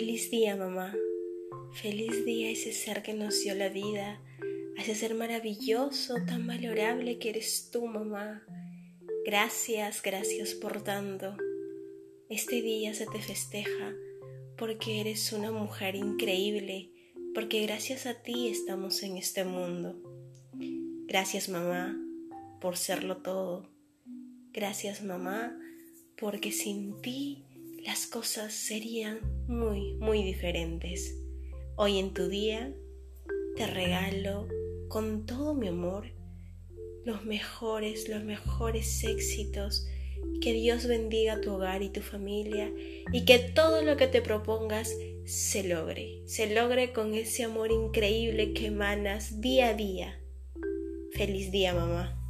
día, mamá. Feliz día ese ser que nos dio la vida, a ese ser maravilloso, tan valorable que eres tú, mamá. Gracias, gracias por tanto. Este día se te festeja porque eres una mujer increíble, porque gracias a ti estamos en este mundo. Gracias, mamá, por serlo todo. Gracias, mamá, porque sin ti las cosas serían muy, muy diferentes. Hoy en tu día te regalo con todo mi amor los mejores, los mejores éxitos. Que Dios bendiga tu hogar y tu familia y que todo lo que te propongas se logre, se logre con ese amor increíble que emanas día a día. Feliz día, mamá.